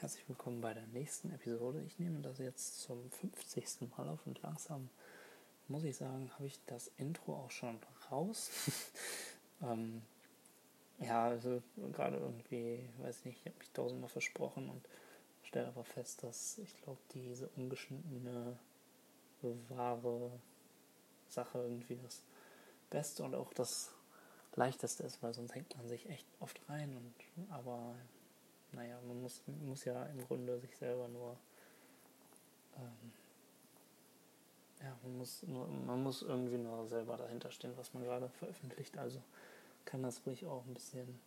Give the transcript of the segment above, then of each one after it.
Herzlich willkommen bei der nächsten Episode. Ich nehme das jetzt zum 50. Mal auf und langsam, muss ich sagen, habe ich das Intro auch schon raus. ähm, ja, also gerade irgendwie, weiß nicht, ich habe mich tausendmal versprochen und stelle aber fest, dass ich glaube, diese ungeschnittene, wahre Sache irgendwie das Beste und auch das Leichteste ist, weil sonst hängt man sich echt oft rein und aber naja, man muss, muss ja im Grunde sich selber nur, ähm, ja, man muss, nur, man muss irgendwie nur selber dahinter stehen, was man gerade veröffentlicht. Also kann das ruhig auch ein bisschen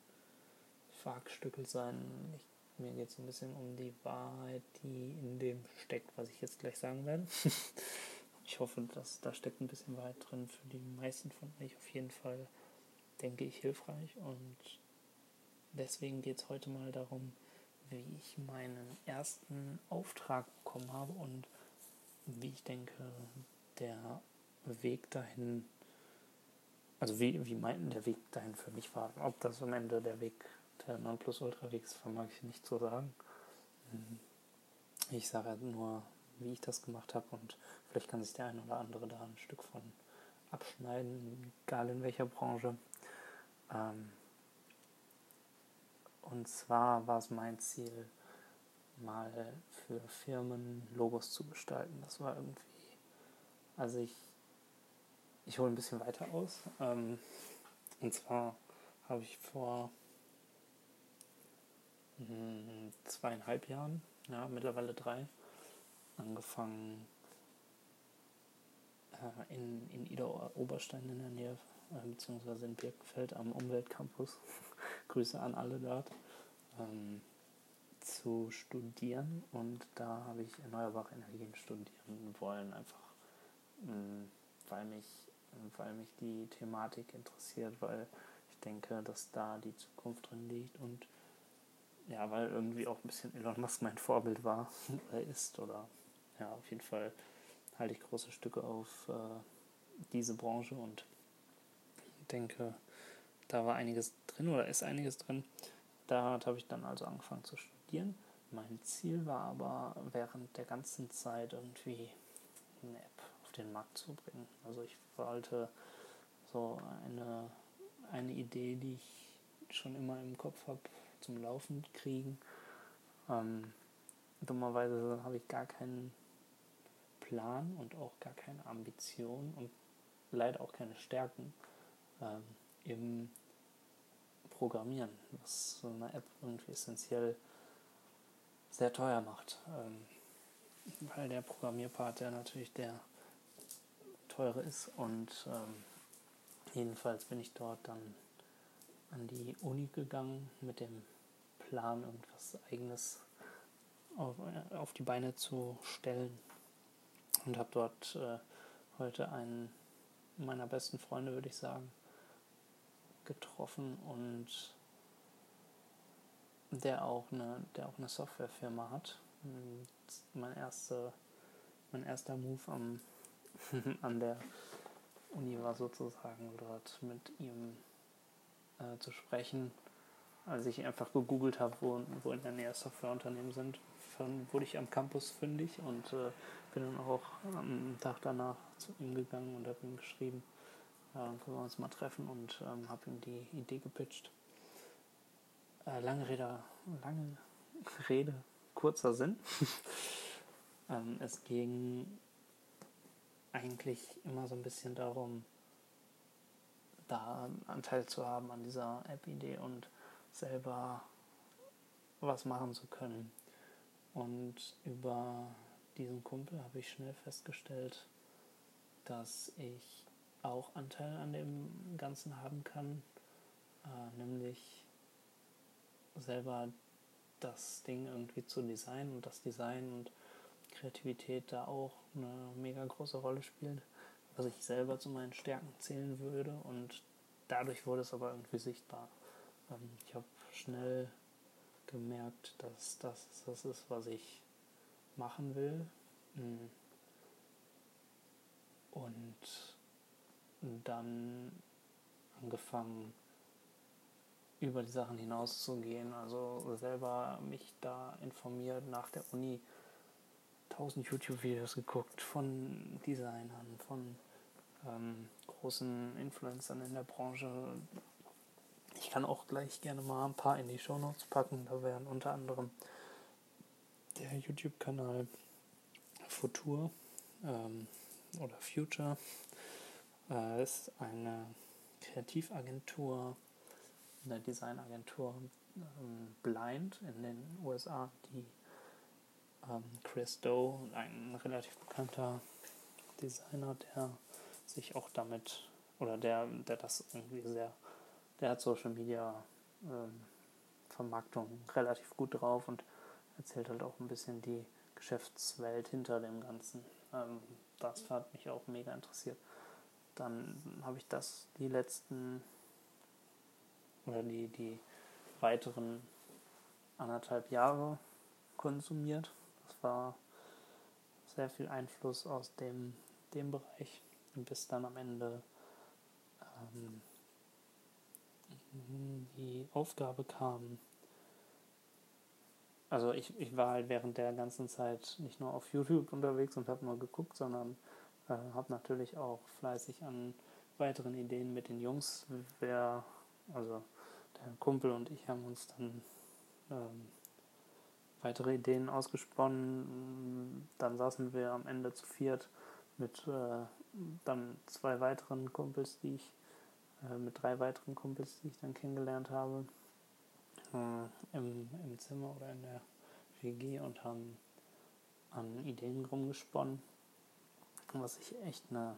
verhackstückelt sein. Ich, mir geht es ein bisschen um die Wahrheit, die in dem steckt, was ich jetzt gleich sagen werde. ich hoffe, dass da steckt ein bisschen Wahrheit drin. Für die meisten von euch auf jeden Fall, denke ich, hilfreich und deswegen geht es heute mal darum, wie ich meinen ersten Auftrag bekommen habe und wie ich denke, der Weg dahin, also wie, wie mein, der Weg dahin für mich war. Ob das am Ende der Weg der Nonplusultra-Weg ist, vermag ich nicht zu sagen. Mhm. Ich sage halt nur, wie ich das gemacht habe und vielleicht kann sich der eine oder andere da ein Stück von abschneiden, egal in welcher Branche. Ähm, und zwar war es mein Ziel, mal für Firmen Logos zu gestalten. Das war irgendwie, also ich, ich hole ein bisschen weiter aus. Ähm, und zwar habe ich vor hm, zweieinhalb Jahren, ja, mittlerweile drei, angefangen äh, in, in Ida Oberstein in der Nähe, äh, beziehungsweise in Birkenfeld am Umweltcampus Grüße an alle dort, ähm, zu studieren. Und da habe ich erneuerbare Energien studieren wollen, einfach mh, mm, weil, mich, weil mich die Thematik interessiert, weil ich denke, dass da die Zukunft drin liegt und ja, weil irgendwie auch ein bisschen Elon Musk mein Vorbild war oder ist oder ja, auf jeden Fall halte ich große Stücke auf äh, diese Branche und denke, da war einiges drin oder ist einiges drin. Da habe ich dann also angefangen zu studieren. Mein Ziel war aber während der ganzen Zeit irgendwie eine App auf den Markt zu bringen. Also ich wollte so eine, eine Idee, die ich schon immer im Kopf habe, zum Laufen kriegen. Ähm, dummerweise habe ich gar keinen Plan und auch gar keine Ambition und leider auch keine Stärken ähm, im Programmieren, was so eine App irgendwie essentiell sehr teuer macht. Ähm, weil der Programmierpart der natürlich der teure ist und ähm, jedenfalls bin ich dort dann an die Uni gegangen mit dem Plan, irgendwas eigenes auf, äh, auf die Beine zu stellen und habe dort äh, heute einen meiner besten Freunde, würde ich sagen, getroffen und der auch eine, der auch eine Softwarefirma hat. Mein erster, mein erster Move am, an der Uni war sozusagen dort mit ihm äh, zu sprechen. Als ich einfach gegoogelt habe, wo, wo in der Nähe Softwareunternehmen sind, wurde ich am Campus fündig und äh, bin dann auch am Tag danach zu ihm gegangen und habe ihm geschrieben, äh, können wir uns mal treffen und ähm, habe ihm die Idee gepitcht. Äh, lange Rede, lange Rede, kurzer Sinn. ähm, es ging eigentlich immer so ein bisschen darum, da Anteil zu haben an dieser App-Idee und selber was machen zu können. Und über diesen Kumpel habe ich schnell festgestellt, dass ich auch Anteil an dem Ganzen haben kann, äh, nämlich selber das Ding irgendwie zu designen und das Design und Kreativität da auch eine mega große Rolle spielt, was ich selber zu meinen Stärken zählen würde und dadurch wurde es aber irgendwie sichtbar. Ähm, ich habe schnell gemerkt, dass das das ist, was ich machen will. Mm. Und dann angefangen, über die Sachen hinauszugehen. Also selber mich da informiert nach der Uni, tausend YouTube-Videos geguckt von Designern, von ähm, großen Influencern in der Branche. Ich kann auch gleich gerne mal ein paar in die Show Notes packen. Da wären unter anderem der YouTube-Kanal Futur ähm, oder Future. Äh, ist eine Kreativagentur, eine Designagentur ähm, Blind in den USA, die ähm, Chris Doe, ein relativ bekannter Designer, der sich auch damit oder der, der das irgendwie sehr, der hat Social Media ähm, Vermarktung relativ gut drauf und erzählt halt auch ein bisschen die Geschäftswelt hinter dem Ganzen. Ähm, das hat mich auch mega interessiert. Dann habe ich das die letzten oder die, die weiteren anderthalb Jahre konsumiert. Das war sehr viel Einfluss aus dem, dem Bereich, bis dann am Ende ähm, die Aufgabe kam. Also ich, ich war halt während der ganzen Zeit nicht nur auf YouTube unterwegs und habe nur geguckt, sondern äh, habe natürlich auch fleißig an weiteren Ideen mit den Jungs. Wer, also der Kumpel und ich haben uns dann ähm, weitere Ideen ausgesponnen. Dann saßen wir am Ende zu viert mit äh, dann zwei weiteren Kumpels, die ich, äh, mit drei weiteren Kumpels, die ich dann kennengelernt habe, äh, im, im Zimmer oder in der WG und haben an Ideen rumgesponnen, was ich echt eine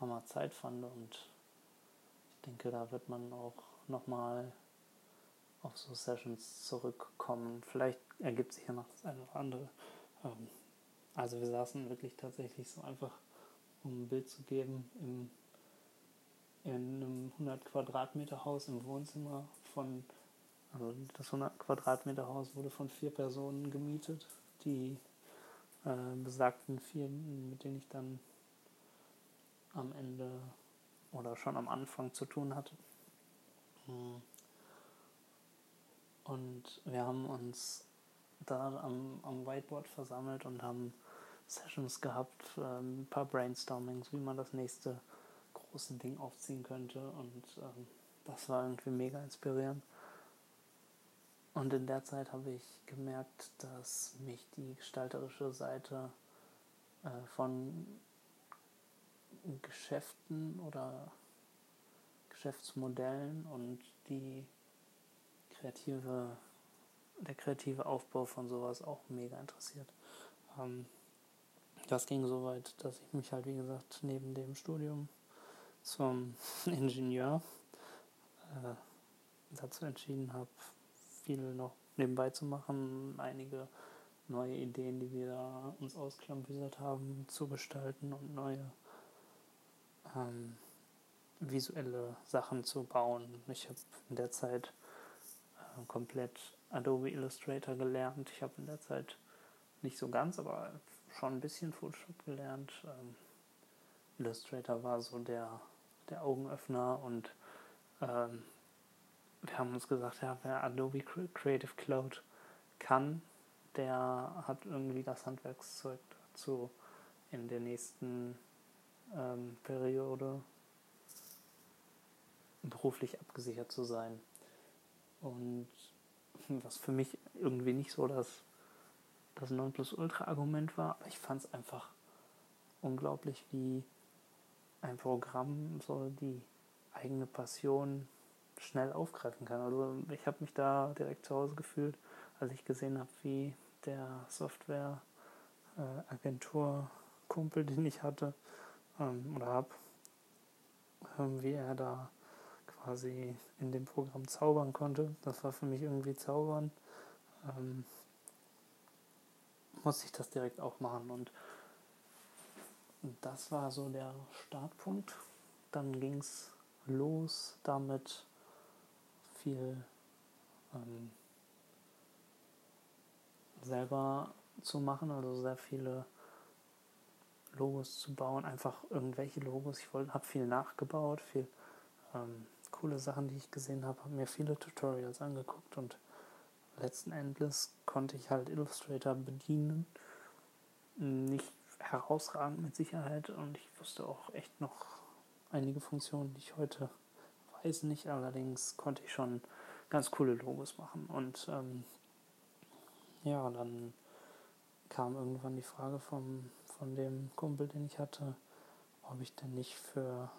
Hammerzeit fand und ich denke, da wird man auch nochmal auf so Sessions zurückkommen. Vielleicht ergibt sich ja noch das eine oder andere. Ähm, also wir saßen wirklich tatsächlich so einfach, um ein Bild zu geben, im, in einem 100 Quadratmeter Haus im Wohnzimmer von, also das 100 Quadratmeter Haus wurde von vier Personen gemietet, die äh, besagten vier, mit denen ich dann am Ende oder schon am Anfang zu tun hatte. Hm. Und wir haben uns da am, am Whiteboard versammelt und haben Sessions gehabt, ähm, ein paar Brainstormings, wie man das nächste große Ding aufziehen könnte. Und ähm, das war irgendwie mega inspirierend. Und in der Zeit habe ich gemerkt, dass mich die gestalterische Seite äh, von Geschäften oder Geschäftsmodellen und die kreative, der kreative Aufbau von sowas auch mega interessiert. Ähm, das ging so weit, dass ich mich halt, wie gesagt, neben dem Studium zum Ingenieur äh, dazu entschieden habe, viel noch nebenbei zu machen, einige neue Ideen, die wir uns ausklambüsert haben, zu gestalten und neue ähm, visuelle Sachen zu bauen. Ich habe in der Zeit komplett Adobe Illustrator gelernt. Ich habe in der Zeit nicht so ganz, aber schon ein bisschen Photoshop gelernt. Ähm, Illustrator war so der, der Augenöffner und ähm, wir haben uns gesagt, ja, wer Adobe Creative Cloud kann, der hat irgendwie das Handwerkszeug dazu in der nächsten ähm, Periode beruflich abgesichert zu sein. Und was für mich irgendwie nicht so das, das Nonplusultra-Argument war, aber ich fand es einfach unglaublich, wie ein Programm so die eigene Passion schnell aufgreifen kann. Also ich habe mich da direkt zu Hause gefühlt, als ich gesehen habe, wie der Software-Agentur-Kumpel, den ich hatte ähm, oder habe, ähm, wie er da quasi in dem Programm zaubern konnte. Das war für mich irgendwie zaubern. Ähm, musste ich das direkt auch machen und das war so der Startpunkt. Dann ging es los damit viel ähm, selber zu machen, also sehr viele Logos zu bauen, einfach irgendwelche Logos. Ich habe viel nachgebaut, viel ähm, coole Sachen, die ich gesehen habe, habe mir viele Tutorials angeguckt und letzten Endes konnte ich halt Illustrator bedienen. Nicht herausragend mit Sicherheit und ich wusste auch echt noch einige Funktionen, die ich heute weiß nicht. Allerdings konnte ich schon ganz coole Logos machen und ähm, ja, dann kam irgendwann die Frage vom, von dem Kumpel, den ich hatte, ob ich denn nicht für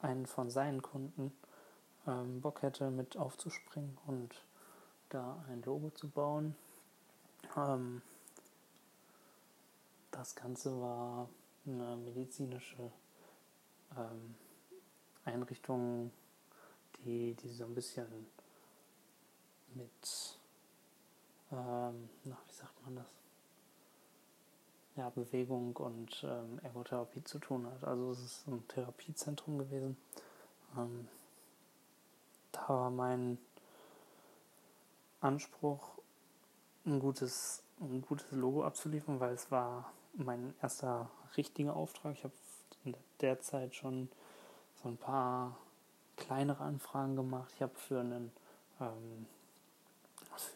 einen von seinen Kunden ähm, Bock hätte, mit aufzuspringen und da ein Logo zu bauen. Ähm, das Ganze war eine medizinische ähm, Einrichtung, die, die so ein bisschen mit, ähm, na, wie sagt man das? Ja, Bewegung und ähm, Ergotherapie zu tun hat. Also es ist ein Therapiezentrum gewesen. Ähm, da war mein Anspruch, ein gutes, ein gutes Logo abzuliefern, weil es war mein erster richtiger Auftrag. Ich habe in der Zeit schon so ein paar kleinere Anfragen gemacht. Ich habe für einen ähm,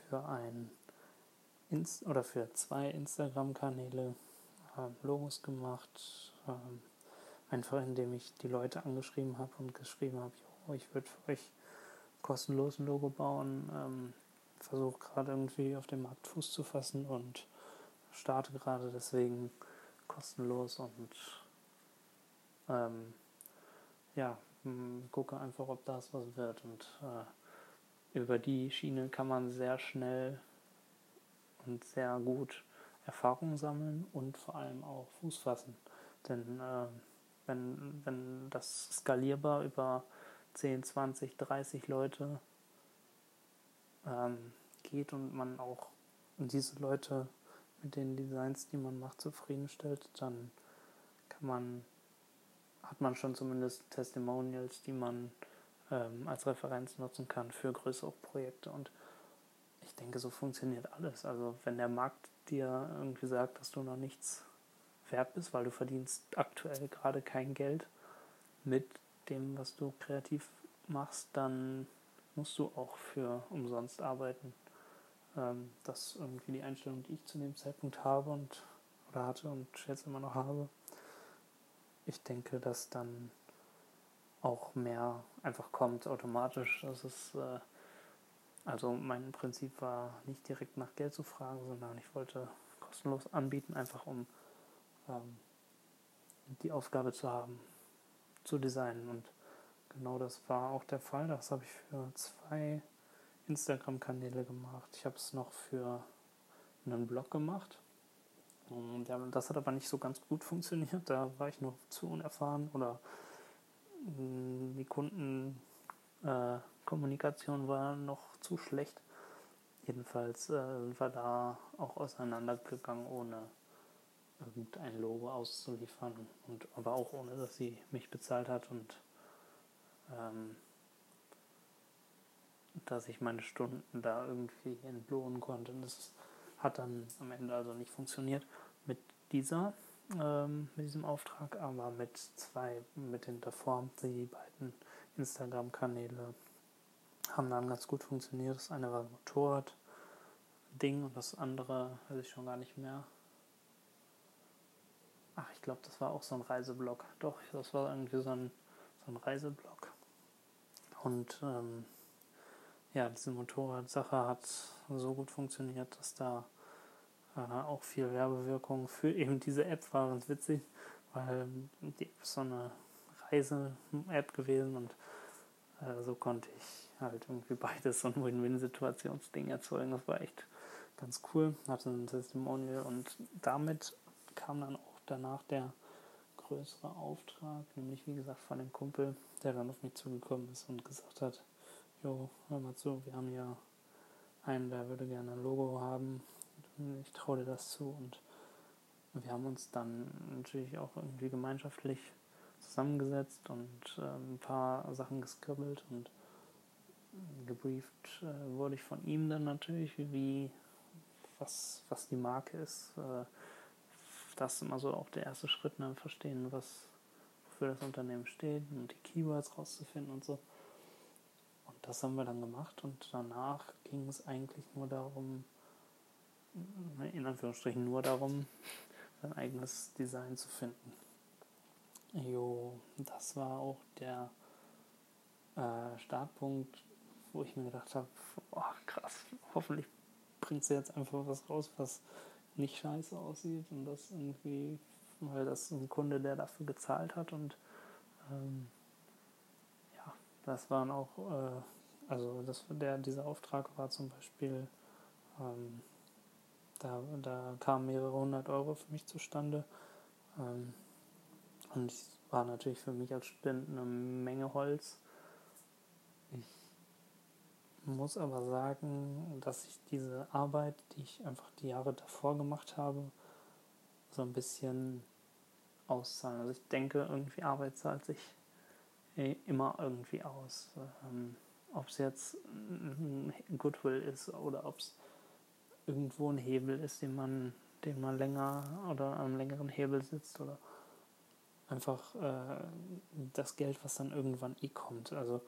für ein Inst oder für zwei Instagram-Kanäle ähm, Logos gemacht. Ähm, einfach indem ich die Leute angeschrieben habe und geschrieben habe, ich würde für euch kostenlos ein Logo bauen. Ähm, Versuche gerade irgendwie auf dem Markt Fuß zu fassen und starte gerade deswegen kostenlos und ähm, gucke einfach, ob das was wird. Und äh, über die Schiene kann man sehr schnell und sehr gut Erfahrung sammeln und vor allem auch Fuß fassen. Denn äh, wenn, wenn das skalierbar über 10, 20, 30 Leute ähm, geht und man auch diese Leute mit den Designs, die man macht, zufriedenstellt, dann kann man, hat man schon zumindest Testimonials, die man ähm, als Referenz nutzen kann für größere Projekte. Und ich denke, so funktioniert alles. Also wenn der Markt dir irgendwie sagt, dass du noch nichts wert bist, weil du verdienst aktuell gerade kein Geld mit dem, was du kreativ machst, dann musst du auch für umsonst arbeiten. Ähm, das ist irgendwie die Einstellung, die ich zu dem Zeitpunkt habe und oder hatte und jetzt immer noch habe. Ich denke, dass dann auch mehr einfach kommt automatisch. Das ist äh, also mein Prinzip war nicht direkt nach Geld zu fragen, sondern ich wollte kostenlos anbieten, einfach um ähm, die Aufgabe zu haben, zu designen. Und genau das war auch der Fall. Das habe ich für zwei Instagram-Kanäle gemacht. Ich habe es noch für einen Blog gemacht. Und ja, das hat aber nicht so ganz gut funktioniert. Da war ich noch zu unerfahren oder mm, die Kundenkommunikation äh, war noch zu schlecht. Jedenfalls äh, sind wir da auch auseinandergegangen, ohne irgendein Logo auszuliefern und aber auch ohne, dass sie mich bezahlt hat und ähm, dass ich meine Stunden da irgendwie entlohnen konnte. Und das hat dann am Ende also nicht funktioniert mit dieser, ähm, mit diesem Auftrag, aber mit zwei, mit den davor, die beiden Instagram-Kanäle haben dann ganz gut funktioniert. Das eine war ein Motorrad-Ding und das andere weiß ich schon gar nicht mehr. Ach, ich glaube, das war auch so ein Reiseblog. Doch, das war irgendwie so ein, so ein Reiseblog. Und ähm, ja, diese Motorradsache hat so gut funktioniert, dass da äh, auch viel Werbewirkung für eben diese App war. Ganz witzig, weil die App ist so eine Reise-App gewesen und äh, so konnte ich halt irgendwie beides so ein Win-Win-Situationsding erzeugen. Das war echt ganz cool. Hatte ein Testimonial und damit kam dann auch danach der größere Auftrag, nämlich wie gesagt von dem Kumpel, der dann auf mich zugekommen ist und gesagt hat, jo, hör mal zu, wir haben ja einen, der würde gerne ein Logo haben. Ich traue dir das zu und wir haben uns dann natürlich auch irgendwie gemeinschaftlich zusammengesetzt und äh, ein paar Sachen geskribbelt und gebrieft äh, wurde ich von ihm dann natürlich, wie was, was die Marke ist. Äh, das ist immer so auch der erste Schritt, ne? verstehen, was wofür das Unternehmen steht und die Keywords rauszufinden und so. Das haben wir dann gemacht und danach ging es eigentlich nur darum, in Anführungsstrichen nur darum, sein eigenes Design zu finden. Jo, das war auch der äh, Startpunkt, wo ich mir gedacht habe, oh, krass, hoffentlich bringt sie jetzt einfach was raus, was nicht scheiße aussieht und das irgendwie, weil das ein Kunde, der dafür gezahlt hat und ähm, das waren auch, äh, also das, der, dieser Auftrag war zum Beispiel, ähm, da, da kamen mehrere hundert Euro für mich zustande ähm, und es war natürlich für mich als Student eine Menge Holz. Ich muss aber sagen, dass ich diese Arbeit, die ich einfach die Jahre davor gemacht habe, so ein bisschen auszahlen. Also ich denke, irgendwie Arbeit zahlt sich immer irgendwie aus. Ähm, ob es jetzt ein Goodwill ist oder ob es irgendwo ein Hebel ist, den man, den man länger oder am längeren Hebel sitzt oder einfach äh, das Geld, was dann irgendwann eh kommt. Also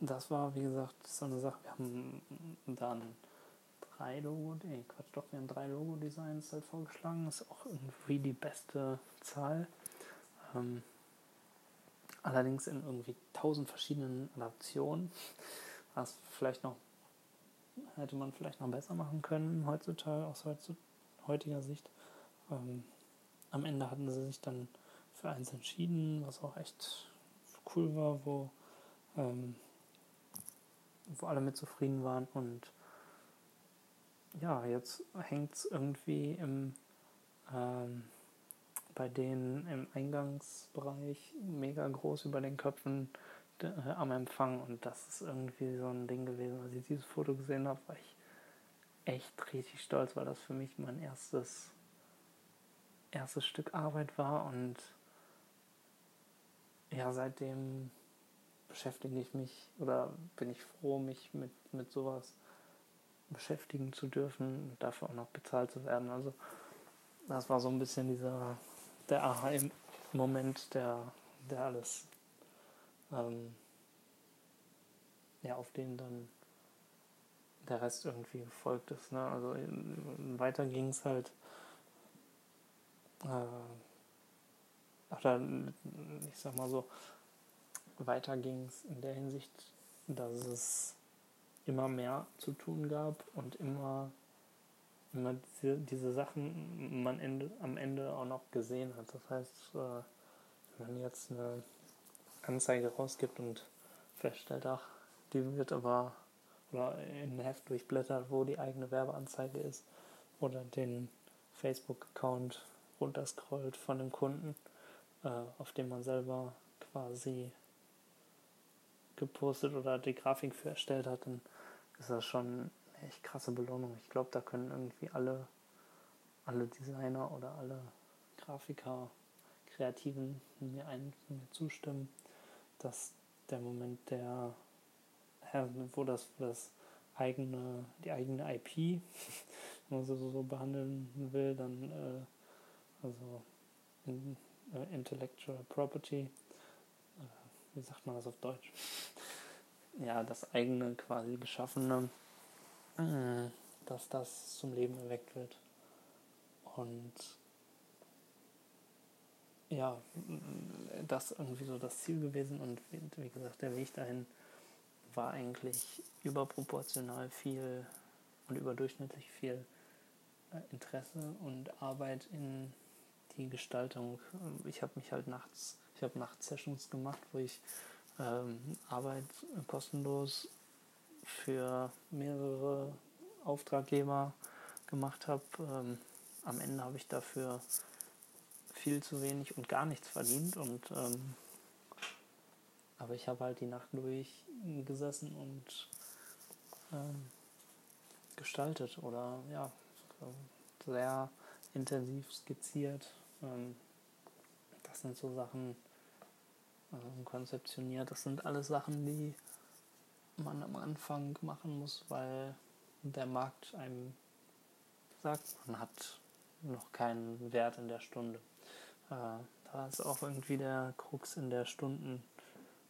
das war, wie gesagt, so eine Sache. Wir haben dann drei Logo, nee, Quatsch, doch, wir haben drei Logo-Designs halt vorgeschlagen. Ist auch irgendwie die beste Zahl. Ähm, allerdings in irgendwie tausend verschiedenen Adaptionen, was vielleicht noch hätte man vielleicht noch besser machen können heutzutage aus heutiger Sicht. Ähm, am Ende hatten sie sich dann für eins entschieden, was auch echt cool war, wo ähm, wo alle mit zufrieden waren und ja, jetzt hängt es irgendwie im, ähm, bei denen im Eingangsbereich mega groß über den Köpfen äh, am Empfang und das ist irgendwie so ein Ding gewesen. Als ich dieses Foto gesehen habe, war ich echt richtig stolz, weil das für mich mein erstes, erstes Stück Arbeit war und ja, seitdem beschäftige ich mich oder bin ich froh, mich mit, mit sowas beschäftigen zu dürfen und dafür auch noch bezahlt zu werden. Also das war so ein bisschen dieser der Aha-Moment, der, der alles ähm, ja, auf den dann der Rest irgendwie gefolgt ist. Ne? Also weiter ging es halt äh, oder ich sag mal so, weiter ging es in der Hinsicht, dass es immer mehr zu tun gab und immer, immer diese, diese Sachen man Ende, am Ende auch noch gesehen hat. Das heißt, äh, wenn man jetzt eine Anzeige rausgibt und feststellt, ach, die wird aber oder in ein Heft durchblättert, wo die eigene Werbeanzeige ist oder den Facebook-Account runterscrollt von dem Kunden, äh, auf dem man selber quasi gepostet oder die Grafik für erstellt hat, dann ist das schon echt krasse Belohnung. Ich glaube, da können irgendwie alle, alle Designer oder alle Grafiker, Kreativen mir, ein, mir zustimmen, dass der Moment, der, wo das, wo das eigene, die eigene IP, wenn man so, so behandeln will, dann äh, also in, äh, Intellectual Property, wie sagt man das auf Deutsch? Ja, das eigene quasi geschaffene, äh, dass das zum Leben erweckt wird. Und ja, das irgendwie so das Ziel gewesen und wie gesagt, der Weg dahin war eigentlich überproportional viel und überdurchschnittlich viel äh, Interesse und Arbeit in die Gestaltung. Ich habe mich halt nachts ich habe Nachtsessions gemacht, wo ich ähm, Arbeit kostenlos für mehrere Auftraggeber gemacht habe. Ähm, am Ende habe ich dafür viel zu wenig und gar nichts verdient. Und ähm, aber ich habe halt die Nacht durch gesessen und ähm, gestaltet oder ja sehr intensiv skizziert. Ähm, das sind so Sachen, ähm, konzeptioniert. Das sind alles Sachen, die man am Anfang machen muss, weil der Markt einem sagt, man hat noch keinen Wert in der Stunde. Äh, da ist auch irgendwie der Krux in der Stunden,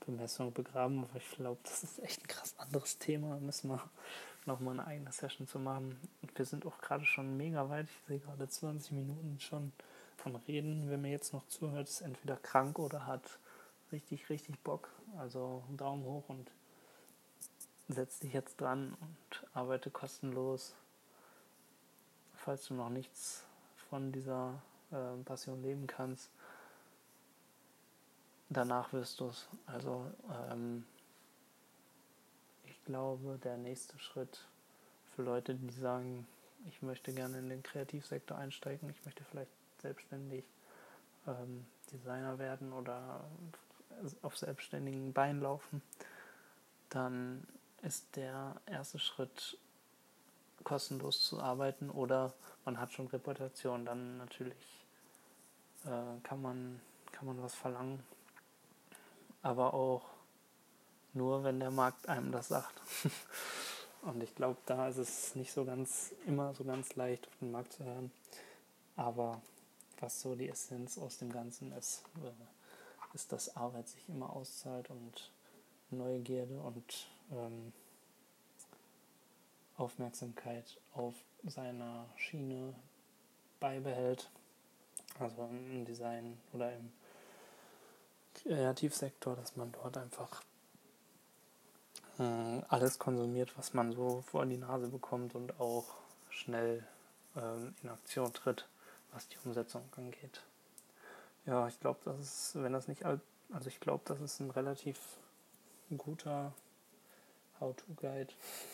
Bemessung begraben, aber ich glaube, das ist echt ein krass anderes Thema. Da müssen wir nochmal eine eigene Session zu machen. Und wir sind auch gerade schon mega weit. Ich sehe gerade 20 Minuten schon am Reden. Wer mir jetzt noch zuhört, ist entweder krank oder hat richtig, richtig Bock. Also Daumen hoch und setz dich jetzt dran und arbeite kostenlos. Falls du noch nichts von dieser äh, Passion leben kannst, danach wirst du es. Also ähm, ich glaube, der nächste Schritt für Leute, die sagen, ich möchte gerne in den Kreativsektor einsteigen, ich möchte vielleicht selbstständig ähm, Designer werden oder auf selbstständigen Beinen laufen, dann ist der erste Schritt kostenlos zu arbeiten oder man hat schon Reputation, dann natürlich äh, kann man kann man was verlangen aber auch nur, wenn der Markt einem das sagt. Und ich glaube, da ist es nicht so ganz, immer so ganz leicht, auf den Markt zu hören. Aber was so die Essenz aus dem Ganzen ist, äh, ist, dass Arbeit sich immer auszahlt und Neugierde und ähm, Aufmerksamkeit auf seiner Schiene beibehält. Also im Design oder im Kreativsektor, dass man dort einfach äh, alles konsumiert, was man so vor die Nase bekommt und auch schnell ähm, in Aktion tritt, was die Umsetzung angeht. Ja, ich glaube, das ist, wenn das nicht, also ich glaube, das ist ein relativ guter How-to-Guide.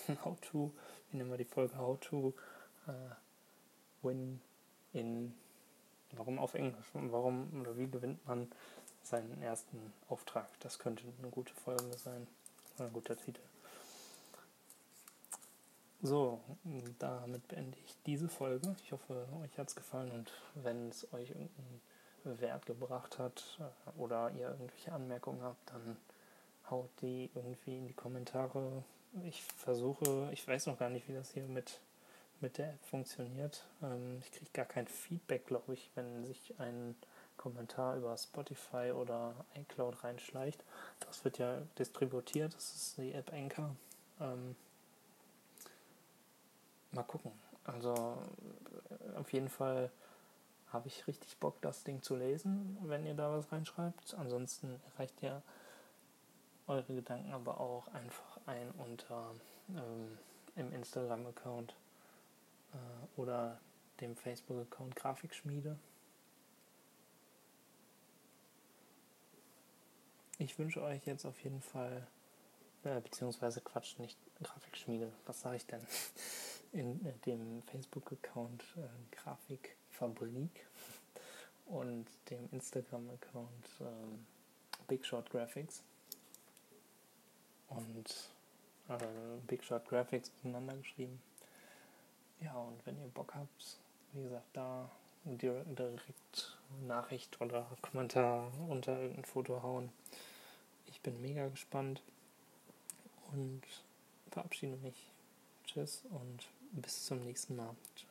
How-to, wie nennen wir die Folge How-to äh, Win in, warum auf Englisch? Warum oder wie gewinnt man seinen ersten Auftrag. Das könnte eine gute Folge sein, ein guter Titel. So, damit beende ich diese Folge. Ich hoffe, euch hat es gefallen und wenn es euch irgendeinen Wert gebracht hat äh, oder ihr irgendwelche Anmerkungen habt, dann haut die irgendwie in die Kommentare. Ich versuche, ich weiß noch gar nicht, wie das hier mit, mit der App funktioniert. Ähm, ich kriege gar kein Feedback, glaube ich, wenn sich ein Kommentar über Spotify oder iCloud reinschleicht. Das wird ja distributiert, das ist die App Anchor. Ähm, mal gucken. Also auf jeden Fall habe ich richtig Bock, das Ding zu lesen, wenn ihr da was reinschreibt. Ansonsten erreicht ihr eure Gedanken aber auch einfach ein unter ähm, im Instagram-Account äh, oder dem Facebook-Account Grafikschmiede. Ich wünsche euch jetzt auf jeden Fall, äh, beziehungsweise Quatsch, nicht Grafikschmiede, was sage ich denn? In äh, dem Facebook-Account äh, Grafikfabrik und dem Instagram-Account ähm, Big Shot Graphics. Und äh, Big Shot Graphics miteinander geschrieben. Ja, und wenn ihr Bock habt, wie gesagt, da direkt Nachricht oder Kommentar unter irgendein Foto hauen. Ich bin mega gespannt und verabschiede mich. Tschüss und bis zum nächsten Mal. Ciao.